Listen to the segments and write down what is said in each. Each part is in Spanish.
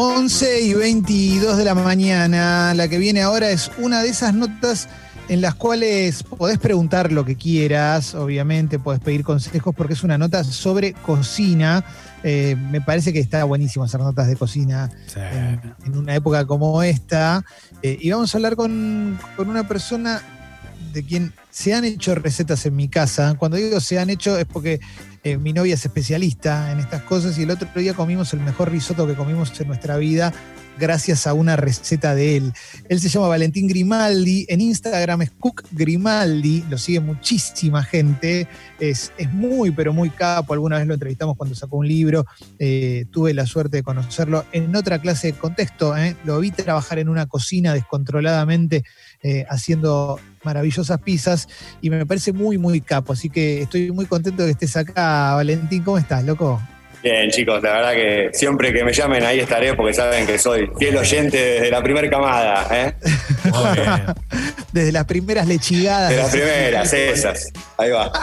11 y 22 de la mañana. La que viene ahora es una de esas notas en las cuales podés preguntar lo que quieras, obviamente, podés pedir consejos porque es una nota sobre cocina. Eh, me parece que está buenísimo hacer notas de cocina en, en una época como esta. Eh, y vamos a hablar con, con una persona de quien se han hecho recetas en mi casa. Cuando digo se han hecho es porque eh, mi novia es especialista en estas cosas y el otro día comimos el mejor risotto que comimos en nuestra vida gracias a una receta de él. Él se llama Valentín Grimaldi, en Instagram es Cook Grimaldi, lo sigue muchísima gente, es, es muy, pero muy capo, alguna vez lo entrevistamos cuando sacó un libro, eh, tuve la suerte de conocerlo en otra clase de contexto, ¿eh? lo vi trabajar en una cocina descontroladamente eh, haciendo maravillosas pizzas y me parece muy, muy capo, así que estoy muy contento de que estés acá, Valentín, ¿cómo estás, loco? Bien, chicos, la verdad que siempre que me llamen ahí estaré porque saben que soy fiel oyente desde la primera camada. ¿eh? desde las primeras lechigadas. De las primeras, esas. Ahí va.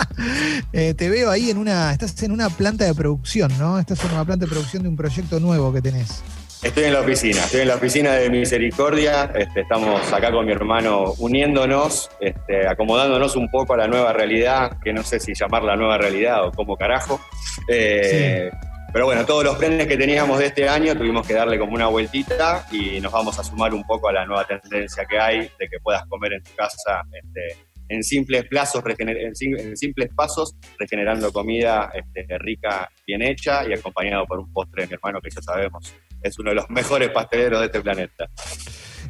Eh, te veo ahí en una. Estás en una planta de producción, ¿no? Estás en una planta de producción de un proyecto nuevo que tenés. Estoy en la oficina, estoy en la oficina de Misericordia. Este, estamos acá con mi hermano uniéndonos, este, acomodándonos un poco a la nueva realidad, que no sé si llamar la nueva realidad o cómo carajo. Eh, pero bueno, todos los planes que teníamos de este año tuvimos que darle como una vueltita y nos vamos a sumar un poco a la nueva tendencia que hay de que puedas comer en tu casa este, en simples plazos, en, simples pasos, regenerando comida este, rica, bien hecha y acompañado por un postre de mi hermano que ya sabemos es uno de los mejores pasteleros de este planeta.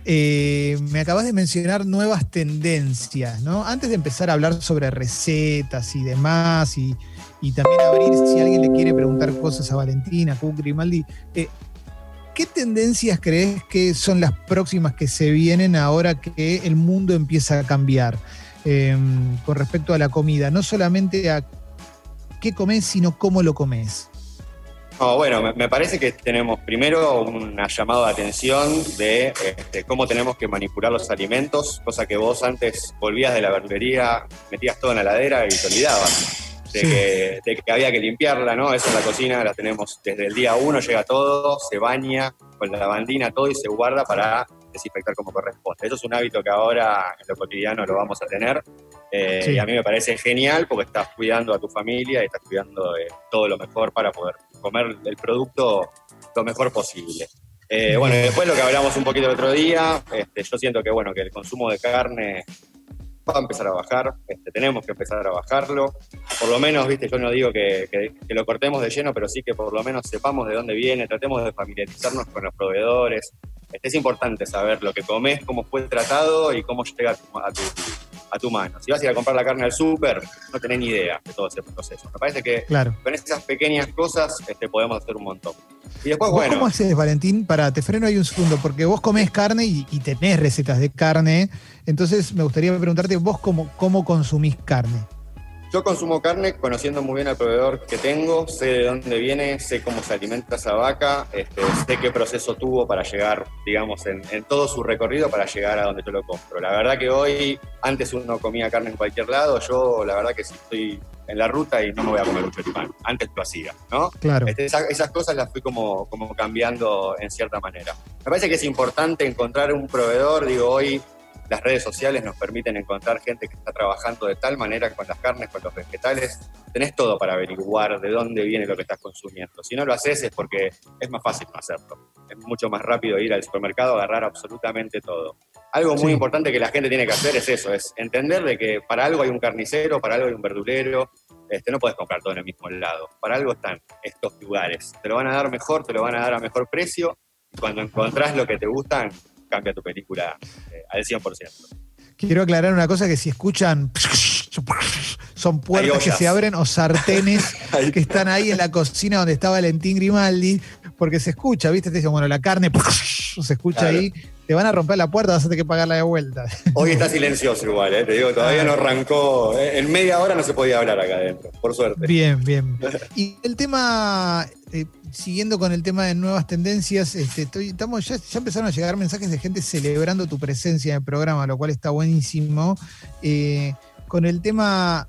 Eh, me acabas de mencionar nuevas tendencias, ¿no? Antes de empezar a hablar sobre recetas y demás, y, también abrir si alguien le quiere preguntar cosas a Valentina, Cook Grimaldi, eh, ¿qué tendencias crees que son las próximas que se vienen ahora que el mundo empieza a cambiar em, con respecto a la comida? No solamente a qué comes, sino cómo lo comes. No, bueno, me, parece que tenemos primero un llamado de atención de este, cómo tenemos que manipular los alimentos, cosa que vos antes volvías de la verdulería, metías todo en la ladera y te olvidabas de, que, había que limpiarla, ¿no? Eso en la cocina la tenemos desde el día uno, llega todo, se baña con la lavandina, todo y se guarda para desinfectar como corresponde. Eso es un hábito que ahora en lo cotidiano lo vamos a tener. Eh, y a mí me parece genial porque estás cuidando a tu familia y estás cuidando de todo lo mejor para poder comer el producto lo mejor posible. Eh, bueno, después lo que hablamos un poquito el otro día, este, yo siento que bueno, que el consumo de carne va a empezar a bajar, este, tenemos que empezar a bajarlo. Por lo menos, viste, yo no digo que, lo cortemos de lleno, pero sí que por lo menos sepamos de dónde viene, tratemos de familiarizarnos con los proveedores. Este, es importante saber lo que comes, cómo fue tratado y cómo llega a tu, a tu mano. Si vas a ir a comprar la carne al súper, no tenés ni idea de todo ese proceso. Me parece que con esas pequeñas cosas este, podemos hacer un montón. Y después, bueno. ¿Cómo haces, Valentín? Para, te freno ahí un segundo, porque vos comés carne y, tenés recetas de carne. Entonces me gustaría preguntarte, vos cómo, cómo consumís carne. Yo consumo carne conociendo muy bien al proveedor que tengo, sé de dónde viene, sé cómo se alimenta esa vaca, este, sé qué proceso tuvo para llegar, digamos, en, todo su recorrido para llegar a donde yo lo compro. La verdad que hoy, antes uno comía carne en cualquier lado, yo la verdad que sí estoy en la ruta y no me voy a comer un choripán. Antes lo hacía, ¿no? Claro. Este, esas, cosas las fui como, como cambiando en cierta manera. Me parece que es importante encontrar un proveedor, digo, hoy las redes sociales nos permiten encontrar gente que está trabajando de tal manera con las carnes, con los vegetales. Tenés todo para averiguar de dónde viene lo que estás consumiendo. Si no lo haces es porque es más fácil no hacerlo. Es mucho más rápido ir al supermercado, agarrar absolutamente todo. Algo muy importante que la gente tiene que hacer es eso, es entender de que para algo hay un carnicero, para algo hay un verdulero, este, no puedes comprar todo en el mismo lado. Para algo están estos lugares. Te lo van a dar mejor, te lo van a dar a mejor precio. Y cuando encontrás lo que te gustan, cambia tu película eh, al 100%. Quiero aclarar una cosa que si escuchan son puertas que se abren o sartenes que están ahí en la cocina donde está Valentín Grimaldi, porque se escucha, ¿viste? Te dicen, bueno, la carne se escucha ahí te van a romper la puerta, vas a tener que pagarla de vuelta. Hoy está silencioso igual, ¿eh? te digo, todavía no arrancó. ¿eh? En media hora no se podía hablar acá adentro, por suerte. Bien, bien. Y el tema, eh, siguiendo con el tema de nuevas tendencias, este, estoy, estamos, ya, ya, empezaron a llegar mensajes de gente celebrando tu presencia en el programa, lo cual está buenísimo. con el tema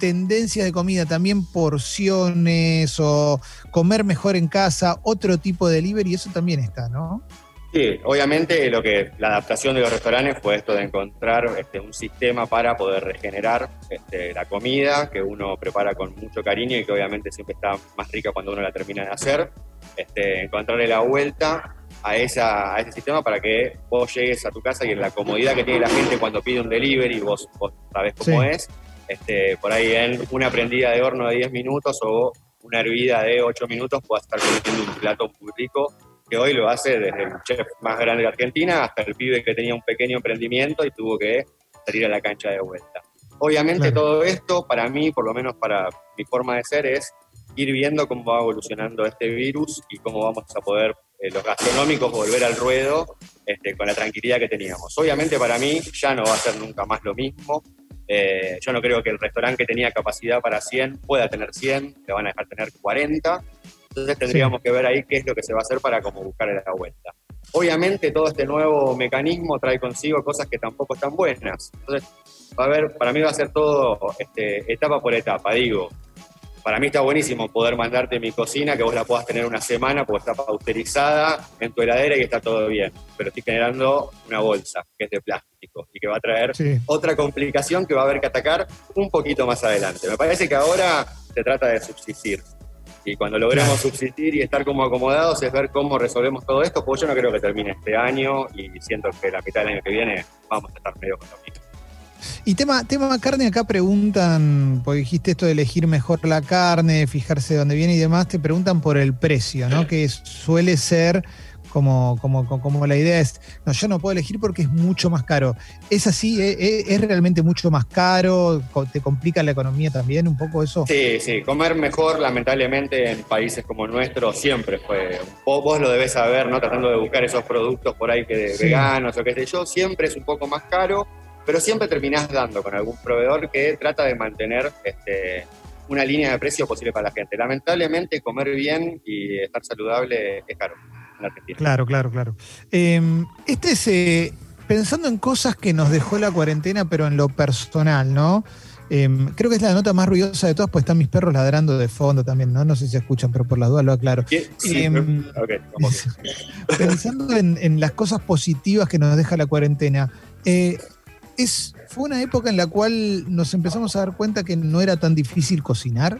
tendencias de comida, también porciones o comer mejor en casa, otro tipo de delivery, eso también está, ¿no? Sí, obviamente lo que la adaptación de los restaurantes fue esto de encontrar este, un sistema para poder regenerar este, la comida que uno prepara con mucho cariño y que obviamente siempre está más rica cuando uno la termina de hacer. Este, encontrarle la vuelta a, esa, a ese sistema para que vos llegues a tu casa y en la comodidad que tiene la gente cuando pide un delivery, vos, vos sabés cómo es, este, por ahí en una prendida de horno de 10 minutos o una hervida de 8 minutos puedas estar comiendo un plato muy rico que hoy lo hace desde el chef más grande de Argentina hasta el pibe que tenía un pequeño emprendimiento y tuvo que salir a la cancha de vuelta. Obviamente todo esto, para mí, por lo menos para mi forma de ser, es ir viendo cómo va evolucionando este virus y cómo vamos a poder eh, los gastronómicos volver al ruedo este, con la tranquilidad que teníamos. Obviamente para mí ya no va a ser nunca más lo mismo. Eh, yo no creo que el restaurante que tenía capacidad para 100 pueda tener 100, le van a dejar tener 40 entonces tendríamos que ver ahí qué es lo que se va a hacer para como buscar la vuelta. Obviamente todo este nuevo mecanismo trae consigo cosas que tampoco están buenas. Entonces, va a ver, para mí va a ser todo este, etapa por etapa. Digo, para mí está buenísimo poder mandarte mi cocina, que vos la puedas tener una semana porque está pausterizada en tu heladera y está todo bien. Pero estoy generando una bolsa que es de plástico y que va a traer otra complicación que va a haber que atacar un poquito más adelante. Me parece que ahora se trata de subsistir. Y cuando logremos subsistir y estar como acomodados es ver cómo resolvemos todo esto, pues yo no creo que termine este año y siento que la mitad del año que viene vamos a estar medio con lo mismo. Y tema, tema carne, acá preguntan, porque dijiste esto de elegir mejor la carne, fijarse dónde viene y demás, te preguntan por el precio, ¿no? Que suele ser como, como, como la idea es, no, yo no puedo elegir porque es mucho más caro. ¿Es así? ¿Es, ¿E, es realmente mucho más caro? ¿Te complica la economía también un poco eso? Sí, sí, comer mejor lamentablemente en países como el nuestro siempre fue, vos lo debes saber, ¿no? Tratando de buscar esos productos por ahí que de veganos o qué sé yo, siempre es un poco más caro, pero siempre terminás dando con algún proveedor que trata de mantener este, una línea de precio posible para la gente. Lamentablemente comer bien y estar saludable es caro. Claro, claro, claro. Em, este es, eh, pensando en cosas que nos dejó la cuarentena, pero en lo personal, ¿no? Em, creo que es la nota más ruidosa de todas, pues están mis perros ladrando de fondo también, ¿no? No sé si se escuchan, pero por las dudas lo aclaro. Em, pensando en, las cosas positivas que nos deja la cuarentena, eh, es, fue una época en la cual nos empezamos a dar cuenta que no era tan difícil cocinar.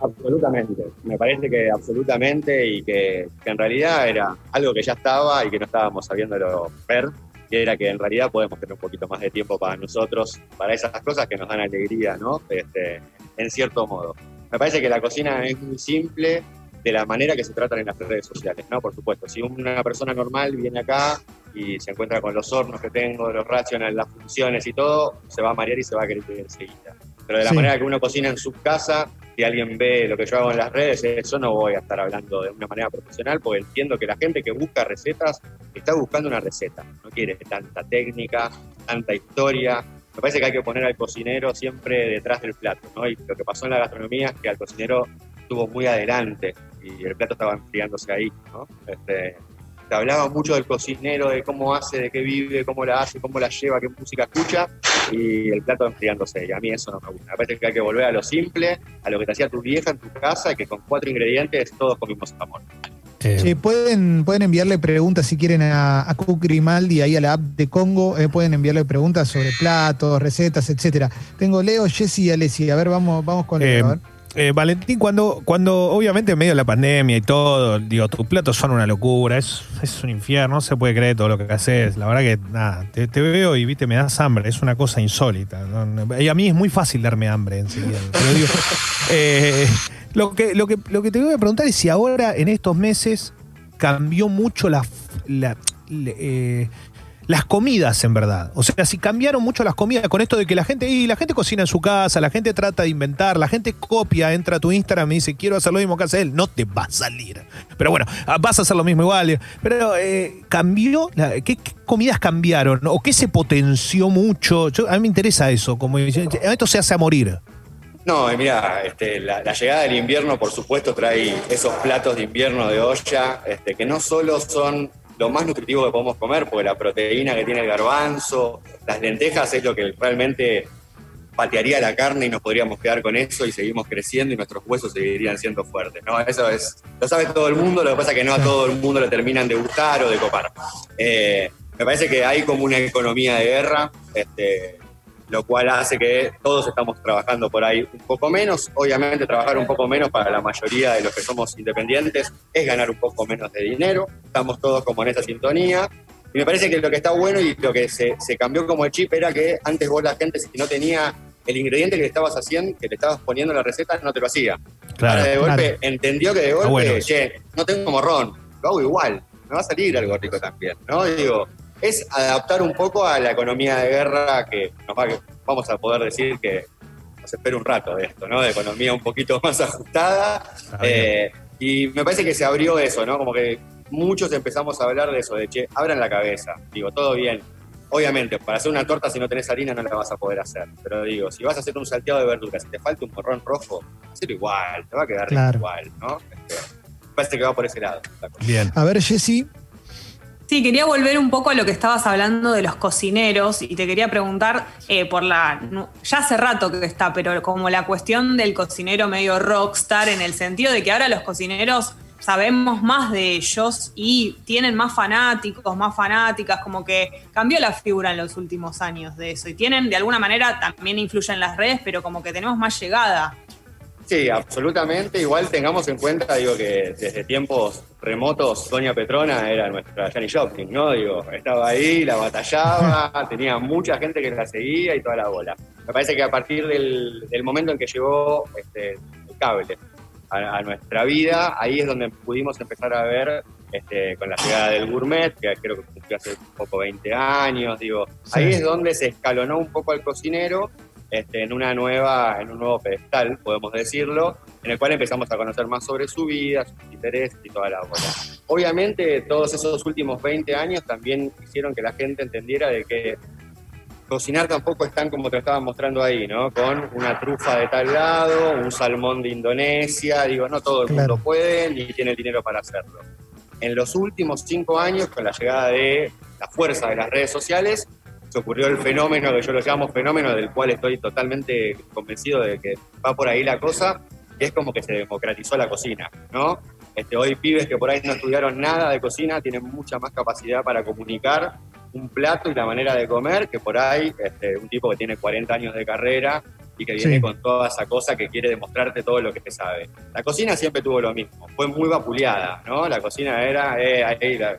Absolutamente, me parece que absolutamente y que, en realidad era algo que ya estaba y que no estábamos sabiéndolo ver, que era que en realidad podemos tener un poquito más de tiempo para nosotros, para esas cosas que nos dan alegría, ¿no? Este, en cierto modo. Me parece que la cocina es muy simple de la manera que se tratan en las redes sociales, ¿no? Por supuesto, si una persona normal viene acá y se encuentra con los hornos que tengo, los racionales, las funciones y todo, se va a marear y se va a querer enseguida. Pero de la manera que uno cocina en su casa, si alguien ve lo que yo hago en las redes, eso no voy a estar hablando de una manera profesional, porque entiendo que la gente que busca recetas está buscando una receta, no quiere tanta técnica, tanta historia. Me parece que hay que poner al cocinero siempre detrás del plato, ¿no? Y lo que pasó en la gastronomía es que al cocinero estuvo muy adelante y el plato estaba enfriándose ahí, ¿no? Este, te hablaba mucho del cocinero, de cómo hace, de qué vive, cómo la hace, cómo la lleva, qué música escucha, y el plato enfriándose. Y a mí eso no me gusta. Me parece que hay que volver a lo simple, a lo que te hacía tu vieja en tu casa, que con cuatro ingredientes todos comimos amor. Sí, pueden, pueden enviarle preguntas si quieren a, a Cook Grimaldi, ahí a la app de Congo, eh, pueden enviarle preguntas sobre platos, recetas, etcétera. Tengo Leo, Jessy y Alessi. A ver, vamos, vamos con Leo. a ver. Eh, Valentín, cuando, cuando obviamente en medio de la pandemia y todo, digo, tus platos son una locura, es, es un infierno, no se puede creer todo lo que haces. La verdad que nada, te, veo y viste, me das hambre, es una cosa insólita. Y a mí es muy fácil darme hambre enseguida. Pero digo, eh, lo, que, lo, que, lo que te voy a preguntar es si ahora, en estos meses, cambió mucho la, la eh, las comidas en verdad. O sea, si cambiaron mucho las comidas con esto de que la gente, y la gente cocina en su casa, la gente trata de inventar, la gente copia, entra a tu Instagram y dice, quiero hacer lo mismo que hace él, no te va a salir. Pero bueno, ah, vas a hacer lo mismo igual. Pero eh, cambió, ¿qué, comidas cambiaron? ¿O qué se potenció mucho? a mí me interesa eso, como esto se hace a morir. No, mira, este, la, llegada del invierno, por supuesto, trae esos platos de invierno de olla, este, que no solo son lo más nutritivo que podemos comer, porque la proteína que tiene el garbanzo, las lentejas es lo que realmente patearía la carne y nos podríamos quedar con eso y seguimos creciendo y nuestros huesos seguirían siendo fuertes. ¿no? Eso es, lo sabe todo el mundo, lo que pasa es que no a todo el mundo le terminan de gustar o de copar. Eh, me parece que hay como una economía de guerra, este, lo cual hace que todos estamos trabajando por ahí un poco menos. Obviamente trabajar un poco menos para la mayoría de los que somos independientes es ganar un poco menos de dinero. Estamos todos como en esa sintonía. Y me parece que lo que está bueno y lo que se, se cambió como el chip era que antes vos la gente si no tenía el ingrediente que le estabas haciendo, que le estabas poniendo en la receta, no te lo hacía. Claro, Ahora de golpe claro. entendió que de golpe, bueno eso. che, no tengo morrón, lo hago igual, me va a salir algo rico también, ¿no? Digo, es adaptar un poco a la economía de guerra que nos va, vamos a poder decir que nos espera un rato de esto, ¿no? De economía un poquito más ajustada. Bien. Eh, y me parece que se abrió eso, ¿no? Como que muchos empezamos a hablar de eso, de che, abran la cabeza, digo, todo bien. Obviamente, para hacer una torta si no tenés harina no la vas a poder hacer. Pero digo, si vas a hacer un salteado de verduras, si te falta un morrón rojo, hacelo igual, te va a quedar Claro. igual, ¿no? Este, me parece que va por ese lado. la cosa. Bien. A ver, Jessy, Sí, quería volver un poco a lo que estabas hablando de los cocineros y te quería preguntar eh, por la. Ya hace rato que está, pero como la cuestión del cocinero medio rockstar, en el sentido de que ahora los cocineros sabemos más de ellos y tienen más fanáticos, más fanáticas, como que cambió la figura en los últimos años de eso. Y tienen, de alguna manera, también influyen las redes, pero como que tenemos más llegada. Sí, absolutamente. Igual tengamos en cuenta, digo, que desde tiempos remotos, Doña Petrona era nuestra Janis Joplin, ¿no? Digo, estaba ahí, la batallaba, tenía mucha gente que la seguía y toda la bola. Me parece que a partir del, del momento en que llegó este, el cable a, a nuestra vida, ahí es donde pudimos empezar a ver este, con la llegada del gourmet, que creo que cumplió hace poco 20 años, digo, Sí. ahí es donde se escalonó un poco al cocinero este, en una nueva, en un nuevo pedestal, podemos decirlo, en el cual empezamos a conocer más sobre su vida, sus intereses y toda la bola. Obviamente, todos esos últimos 20 años también hicieron que la gente entendiera de que cocinar tampoco es tan como te lo estaban mostrando ahí, ¿no? Con una trufa de tal lado, un salmón de Indonesia, digo, no todo el Claro. mundo puede ni tiene el dinero para hacerlo. En los últimos cinco años, con la llegada de la fuerza de las redes sociales, se ocurrió el fenómeno que yo lo llamo fenómeno, del cual estoy totalmente convencido de que va por ahí la cosa, que es como que se democratizó la cocina, ¿no? Este, hoy pibes que por ahí no estudiaron nada de cocina tienen mucha más capacidad para comunicar un plato y la manera de comer que por ahí este, un tipo que tiene 40 años de carrera y que viene Sí. con toda esa cosa que quiere demostrarte todo lo que te sabe. La cocina siempre tuvo lo mismo, fue muy vapuleada, ¿no? La cocina era eh, la-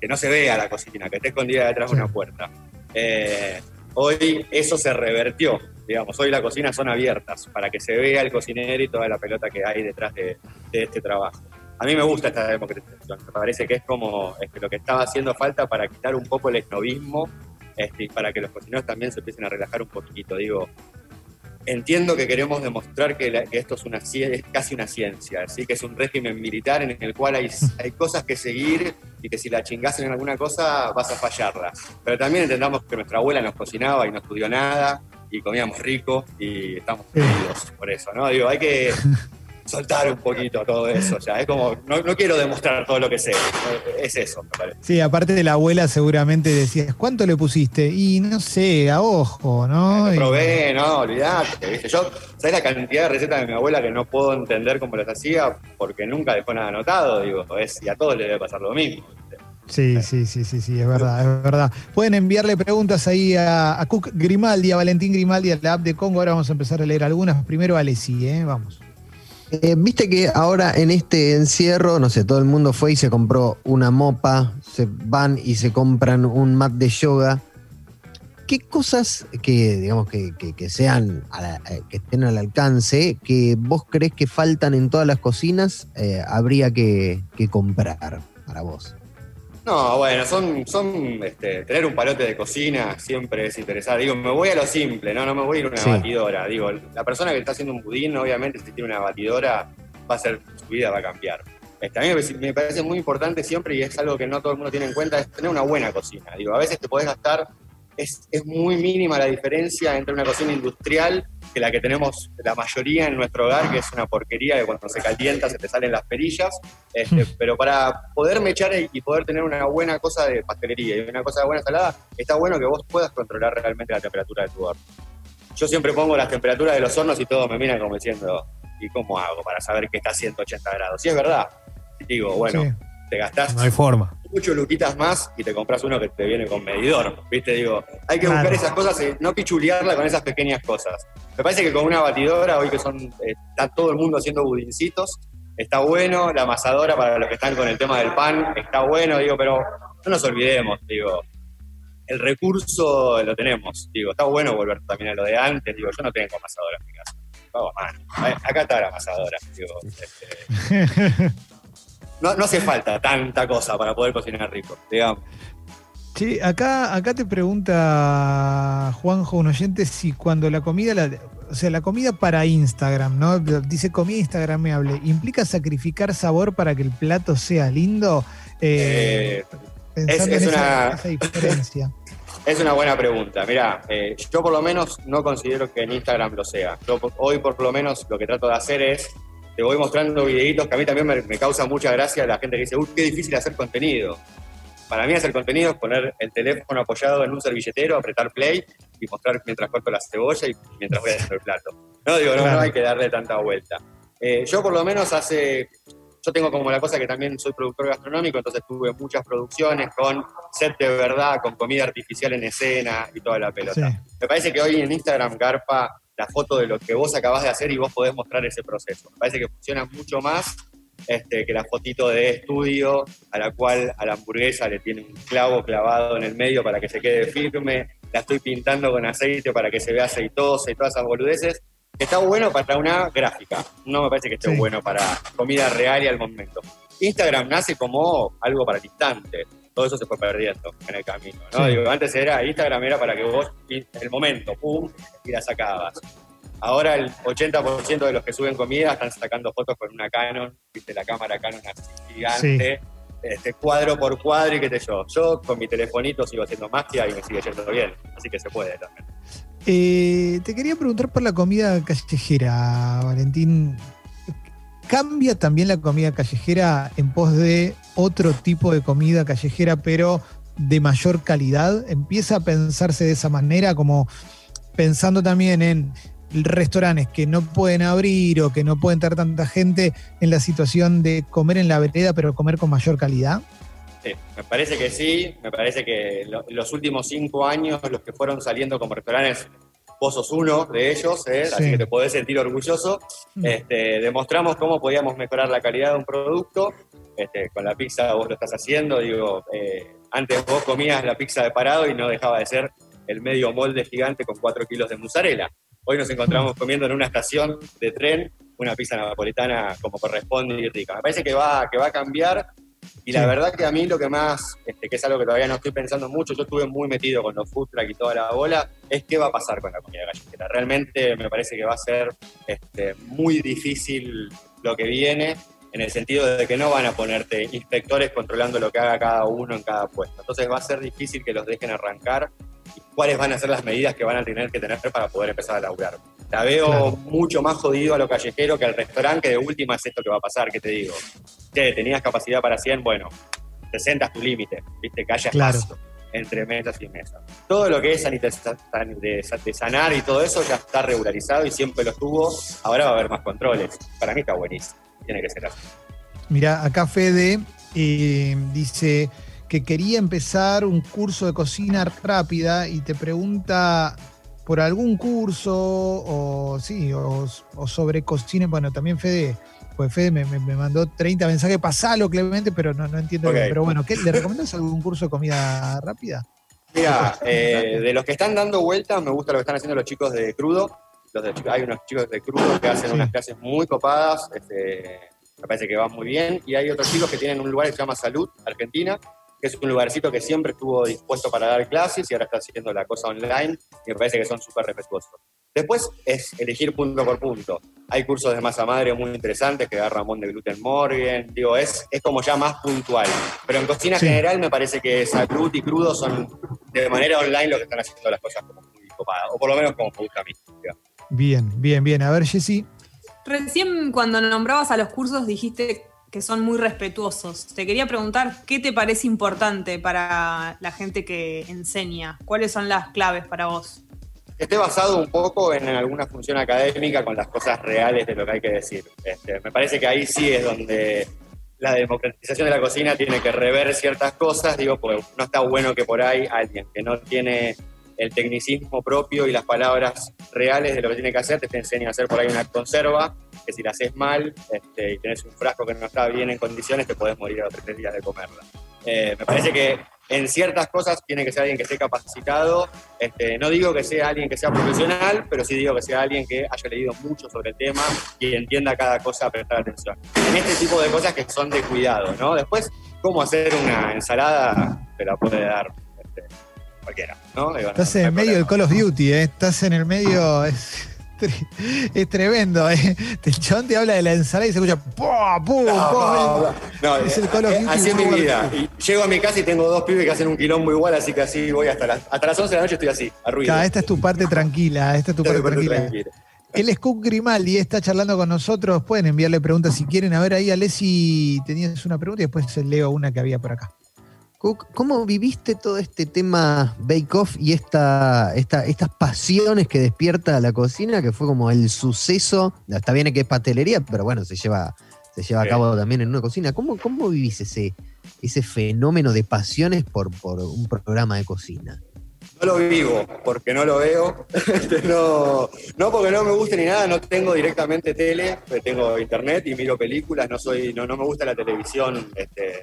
que no se vea la cocina, que esté escondida detrás de Sí. una puerta. Eh, hoy eso se revertió, digamos, hoy las cocinas son abiertas para que se vea el cocinero y toda la pelota que hay detrás de, este trabajo. A mí me gusta esta democratización, me parece que es como lo que estaba haciendo falta para quitar un poco el esnovismo este, y para que los cocineros también se empiecen a relajar un poquito. Digo, entiendo que queremos demostrar que, la- que esto es, una, es casi una ciencia, así que es un régimen militar en el cual hay, hay cosas que seguir y que si la chingás en alguna cosa vas a fallarla. Pero también entendamos que nuestra abuela nos cocinaba y no estudió nada y comíamos rico y estamos Sí. unidos por eso, ¿no? Digo, hay que soltar un poquito todo eso, ya. Es como, no, no quiero demostrar todo lo que sé, es eso, me parece. sí, aparte de la abuela seguramente decías, ¿cuánto le pusiste? Y no sé, a ojo, ¿no? Lo Y- probé, no, olvidate, ¿viste? Yo, ¿sabes la cantidad de recetas de mi abuela que no puedo entender cómo las hacía? Porque nunca dejó nada anotado, digo, es, y a todos les debe pasar lo mismo. Sí, sí, sí, sí, sí, es verdad, es verdad. Pueden enviarle preguntas ahí a, a Cook Grimaldi, a Valentín Grimaldi, a la app de Congo. Ahora vamos a empezar a leer algunas. Primero a Alessi, ¿eh? Vamos. Eh, Viste que ahora en este encierro, no sé, todo el mundo fue y se compró una mopa, se van y se compran un mat de yoga. ¿Qué cosas que, digamos, que, que- sean, la- eh, que estén al alcance, que vos crees que faltan en todas las cocinas, eh, habría que, que comprar para vos? No, bueno, son, son este, tener un palote de cocina siempre es interesante. Digo, me voy a lo simple, ¿no? No me voy a ir a una Sí. batidora. Digo, la persona que está haciendo un budín, obviamente, si tiene una batidora, va a ser, su vida va a cambiar. Este, a mí me parece- me parece muy importante siempre, y es algo que no todo el mundo tiene en cuenta, es tener una buena cocina. Digo, a veces te podés gastar, es, es muy mínima la diferencia entre una cocina industrial que la que tenemos la mayoría en nuestro hogar, que es una porquería que cuando se calienta se te salen las perillas. Este, pero para poder mechar y poder tener una buena cosa de pastelería y una cosa de buena salada, está bueno que vos puedas controlar realmente la temperatura de tu horno. yo siempre pongo las temperaturas de los hornos y todos me miran como diciendo, ¿y cómo hago para saber que está a 180 grados? Y es verdad. Digo, bueno, Sí. Te gastás No hay forma. muchos luquitas más y te compras uno que te viene con medidor. ¿Viste? Digo, hay que Claro. buscar esas cosas y no pichulearla con esas pequeñas cosas. Me parece que con una batidora, hoy que son eh, está todo el mundo haciendo budincitos, está bueno. La amasadora para los que están con el tema del pan, está bueno, digo, pero no nos olvidemos, digo. El recurso lo tenemos, digo, está bueno volver también a lo de antes, digo, yo no tengo amasadora en mi casa. Ahí- Acá está la amasadora, digo, este, no, no hace falta tanta cosa para poder cocinar rico, digamos. Sí, acá, acá te pregunta Juanjo, un oyente, si cuando la comida, la- o sea, la comida para Instagram, ¿no? Dice comida instagramable, ¿implica sacrificar sabor para que el plato sea lindo? Eh, Eh, es una- esa diferencia. Es una buena pregunta. Mira, yo por lo menos no considero que en Instagram lo sea. Yo hoy por lo menos lo que trato de hacer es, te voy mostrando videitos que a mí también me, me causa mucha gracia la gente que dice, uy, qué difícil hacer contenido. Para mí hacer contenido es poner el teléfono apoyado en un servilletero, apretar play y mostrar mientras corto la cebolla y mientras voy haciendo el plato. No digo, no, no hay que darle tanta vuelta. Eh, yo por lo menos hace yo tengo como la cosa que también soy productor gastronómico, entonces tuve muchas producciones con set de verdad, con comida artificial en escena y toda la pelota. Sí. Me parece que hoy en Instagram garpa la foto de lo que vos acabás de hacer y vos podés mostrar ese proceso. Me parece que funciona mucho más este, que la fotito de estudio a la cual a la hamburguesa le tiene un clavo clavado en el medio para que se quede firme, la estoy pintando con aceite para que se vea aceitosa y todas esas boludeces. Está bueno para una gráfica, no me parece que esté Sí. bueno para comida real y al momento. Instagram nace como algo para el instante, todo eso se fue perdiendo en el camino. ¿no? Sí. Digo, antes era Instagram era para que vos, el momento, pum, y la sacabas. Ahora el 80% de los que suben comida están sacando fotos con una Canon, viste la cámara Canon así gigante, este, cuadro por cuadro y qué sé yo. Yo con mi telefonito sigo haciendo magia y me sigue yendo bien, así que se puede también. Eh, te quería preguntar por la comida callejera, Valentín. ¿Cambia también la comida callejera en pos de otro tipo de comida callejera, pero de mayor calidad? ¿Empieza a pensarse de esa manera, como pensando también en restaurantes que no pueden abrir o que no pueden tener tanta gente en la situación de comer en la vereda, pero comer con mayor calidad? Sí, me parece que sí, me parece que lo- los últimos cinco años, los que fueron saliendo como restaurantes, vos sos uno de ellos, ¿eh? así Sí. que te podés sentir orgulloso. Mm. Este, demostramos cómo podíamos mejorar la calidad de un producto. Este, con la pizza vos lo estás haciendo, digo, eh, antes vos comías la pizza de parado y no dejaba de ser el medio molde gigante con 4 kilos de mozzarella. Hoy nos encontramos comiendo en una estación de tren una pizza napolitana como corresponde y rica. Me parece que va, que va a cambiar y la Sí. verdad que a mí lo que más, este, que es algo que todavía no estoy pensando mucho, yo estuve muy metido con los food truck y toda la bola, es qué va a pasar con la comida callejera. Realmente me parece que va a ser este, muy difícil lo que viene, en el sentido de que no van a ponerte inspectores controlando lo que haga cada uno en cada puesto. Entonces va a ser difícil que los dejen arrancar y cuáles van a ser las medidas que van a tener que tener para poder empezar a laburar. La veo Claro. mucho más jodido a lo callejero que al restaurante, que de última es esto que va a pasar, que te digo. Che, tenías capacidad para 100, bueno, 60 es tu límite, viste, que haya Claro. espacio entre mesas y mesas. Todo lo que es de, sanar y todo eso ya está regularizado y siempre lo estuvo, ahora va a haber más controles. Para mí está buenísimo, tiene que ser así. Mira, acá Fede eh, dice que quería empezar un curso de cocina rápida y te pregunta por algún curso o sí, o, o sobre cocina. Bueno, también Fede, pues Fede me, me- me mandó 30 mensajes, pasalo Clemente, pero no, no entiendo bien. Pero bueno, ¿qué, ¿le recomiendas algún curso de comida rápida? Mira, eh, de los que están dando vueltas, me gusta lo que están haciendo los chicos de crudo. Los de- hay unos chicos de crudo que hacen Sí. unas clases muy copadas, este, me parece que van muy bien. Y hay otros chicos que tienen un lugar que se llama Salud, Argentina, que es un lugarcito que siempre estuvo dispuesto para dar clases y ahora está haciendo la cosa online y me parece que son súper respetuosos. Después es elegir punto por punto. Hay cursos de masa madre muy interesantes que da Ramón de Gluten Morgan. Digo, es, es como ya más puntual. Pero en cocina Sí. general me parece que salud y crudo son de manera online lo que están haciendo las cosas como muy copadas. O por lo menos como me gusta a mí. digamos. Bien, bien, bien. A ver, Jessy. Recién cuando nombrabas a los cursos dijiste que son muy respetuosos. Te quería preguntar qué te parece importante para la gente que enseña. ¿Cuáles son las claves para vos? esté basado un poco en alguna función académica con las cosas reales de lo que hay que decir. Este, me parece que ahí sí es donde la democratización de la cocina tiene que rever ciertas cosas, digo, porque no está bueno que por ahí alguien que no tiene el tecnicismo propio y las palabras reales de lo que tiene que hacer, te enseña a hacer por ahí una conserva, que si la haces mal este, y tenés un frasco que no está bien en condiciones, te podés morir a los tres días de comerla. Eh, me parece que en ciertas cosas tiene que ser alguien que esté capacitado. Este, no digo que sea alguien que sea profesional, pero sí digo que sea alguien que haya leído mucho sobre el tema y entienda cada cosa a prestar atención. En este tipo de cosas que son de cuidado, ¿no? Después, cómo hacer una ensalada, te la puede dar cualquiera, ¿no? Estás en el medio del Call of Duty, ¿eh? Estás en el medio... es tremendo. ¿eh? El chabón te habla de la ensalada y se escucha ¡pum! ¡pum! No, es el eh, así es mi vida. Y llego a mi casa y tengo dos pibes que hacen un quilombo igual, así que así voy hasta las, hasta las 11 de la noche estoy así, a esta es tu parte tranquila, esta es tu parte, tranquila. tranquila. Él es Cook Grimaldi, está charlando con nosotros. Pueden enviarle preguntas si quieren. A ver, ahí, Alessi, tenías una pregunta y después leo una que había por acá. ¿Cómo viviste todo este tema Bake Off y esta, estas pasiones que despierta la cocina, que fue como el suceso? Está bien que es pastelería, pero bueno, se lleva, se lleva a cabo también en una cocina. ¿Cómo, cómo vivís ese, ese fenómeno de pasiones por, por un programa de cocina? No lo vivo, porque no lo veo. Este, no, no porque no me guste ni nada, no tengo directamente tele, tengo internet y miro películas, no soy, no, no me gusta la televisión este,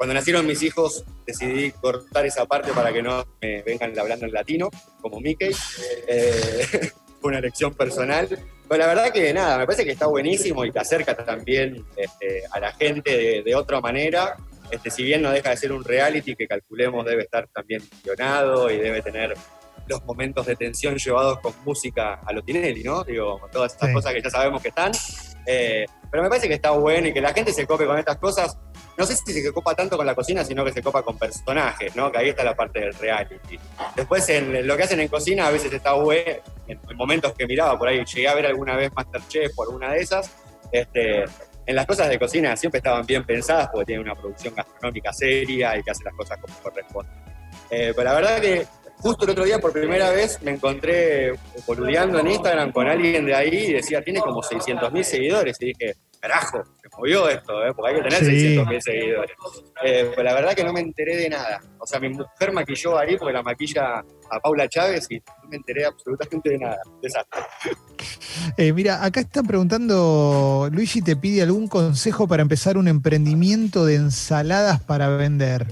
cuando nacieron mis hijos decidí cortar esa parte para que no me vengan hablando en latino, como Mickey. Eh, fue una elección personal. Pero la verdad que nada, me parece que está buenísimo y te acerca también este, a la gente de, otra manera. Este, si bien no deja de ser un reality que calculemos debe estar también guionado y debe tener los momentos de tensión llevados con música a lo Tinelli, ¿no? Digo, todas estas cosas que ya sabemos que están. Eh, pero me parece que está bueno y que la gente se cope con estas cosas no sé si se copa tanto con la cocina, sino que se copa con personajes, ¿no? Que ahí está la parte del reality. Después, en lo que hacen en cocina, a veces está bueno, en, momentos que miraba por ahí, llegué a ver alguna vez Masterchef o alguna de esas, este, en las cosas de cocina siempre estaban bien pensadas porque tienen una producción gastronómica seria y que hace las cosas como corresponde. Eh, pero la verdad que justo el otro día por primera vez me encontré boludeando en Instagram con alguien de ahí y decía, tiene como 600 mil seguidores. Y dije, carajo, se movió esto, ¿eh? porque hay que tener 600 mil seguidores. Eh, pero la verdad que no me enteré de nada. O sea, mi mujer maquilló ahí porque la maquilla a Paula Chávez y no me enteré absolutamente de nada. Desastre. Eh, mira, acá están preguntando, Luigi te pide algún consejo para empezar un emprendimiento de ensaladas para vender.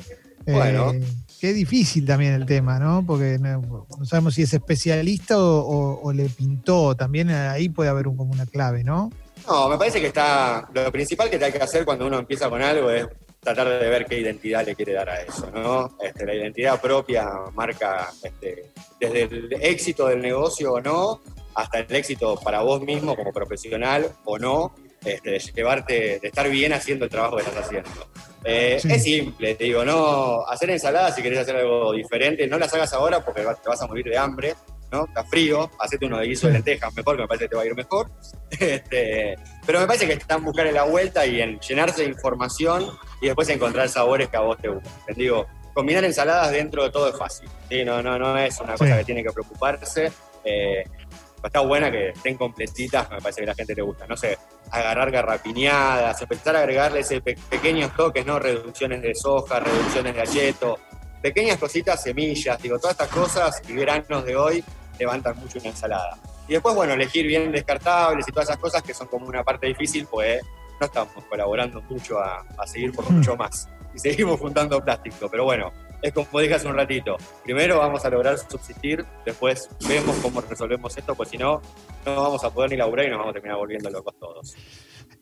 Bueno. Eh, qué difícil también el tema, ¿no? Porque no, sabemos si es especialista o, le pintó. También ahí puede haber un, como una clave, ¿no? No, me parece que está. Lo principal que hay que hacer cuando uno empieza con algo es tratar de ver qué identidad le quiere dar a eso, ¿no? Este, la identidad propia marca este, desde el éxito del negocio o no, hasta el éxito para vos mismo como profesional o no, este, de llevarte, de estar bien haciendo el trabajo que estás haciendo. Eh, es simple, te digo, no hacer ensaladas si querés hacer algo diferente, no las hagas ahora porque te vas a morir de hambre, ¿no? Está frío, hacete uno de guiso de lentejas mejor, que me parece que te va a ir mejor. Este, pero me parece que está en buscarle la vuelta y en llenarse de información y después encontrar sabores que a vos te gustan. digo, combinar ensaladas dentro de todo es fácil. ¿sí? No, no, no es una cosa que tiene que preocuparse. Eh, está buena que estén completitas, me parece que a la gente le gusta. No sé, agarrar garrapiñadas, empezar a agregarle ese pequeños toques, ¿no? Reducciones de soja, reducciones de acheto, pequeñas cositas, semillas, digo, todas estas cosas y granos de hoy levantan mucho una ensalada. Y después, bueno, elegir bien descartables y todas esas cosas que son como una parte difícil, pues no estamos colaborando mucho a, seguir por mucho más. Y seguimos juntando plástico, pero bueno, es como dije hace un ratito. Primero vamos a lograr subsistir, después vemos cómo resolvemos esto, pues si no, no vamos a poder ni laburar y nos vamos a terminar volviendo locos todos.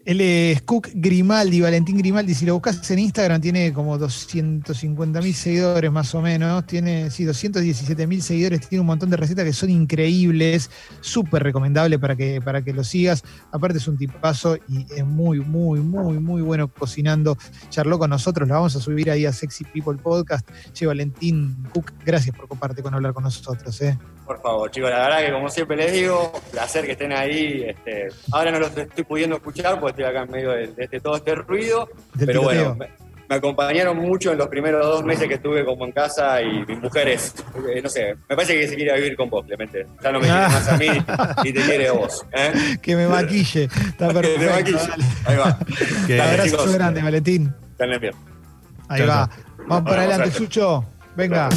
Él es Cook Grimaldi, Valentín Grimaldi. Si lo buscas en Instagram, tiene como 250 mil seguidores más o menos. Tiene, sí, 217 mil seguidores. Tiene un montón de recetas que son increíbles. Súper recomendable para que, para que lo sigas. Aparte, es un tipazo y es muy, muy, muy, muy bueno cocinando. Charló con nosotros. Lo vamos a subir ahí a Sexy People Podcast. Che, Valentín Cook, gracias por compartir con hablar con nosotros. ¿eh? Por favor, chicos, la verdad que como siempre les digo, placer que estén ahí. Este, ahora no los estoy pudiendo escuchar porque estoy acá en medio de, todo este ruido, pero bueno, me acompañaron mucho en los primeros dos meses que estuve como en casa y mi mujer es, eh, no sé, me parece que se quiere vivir con vos, Clemente. Ya no me quiere más a mí y te quiere a vos. ¿eh? Que me maquille. Está Que perfecto. te maquille. dale. Ahí va. Que- abrazo chicos. grande, Valentín. Están bien. Ahí va. Vamos para Bueno, adelante. Sucho. Venga.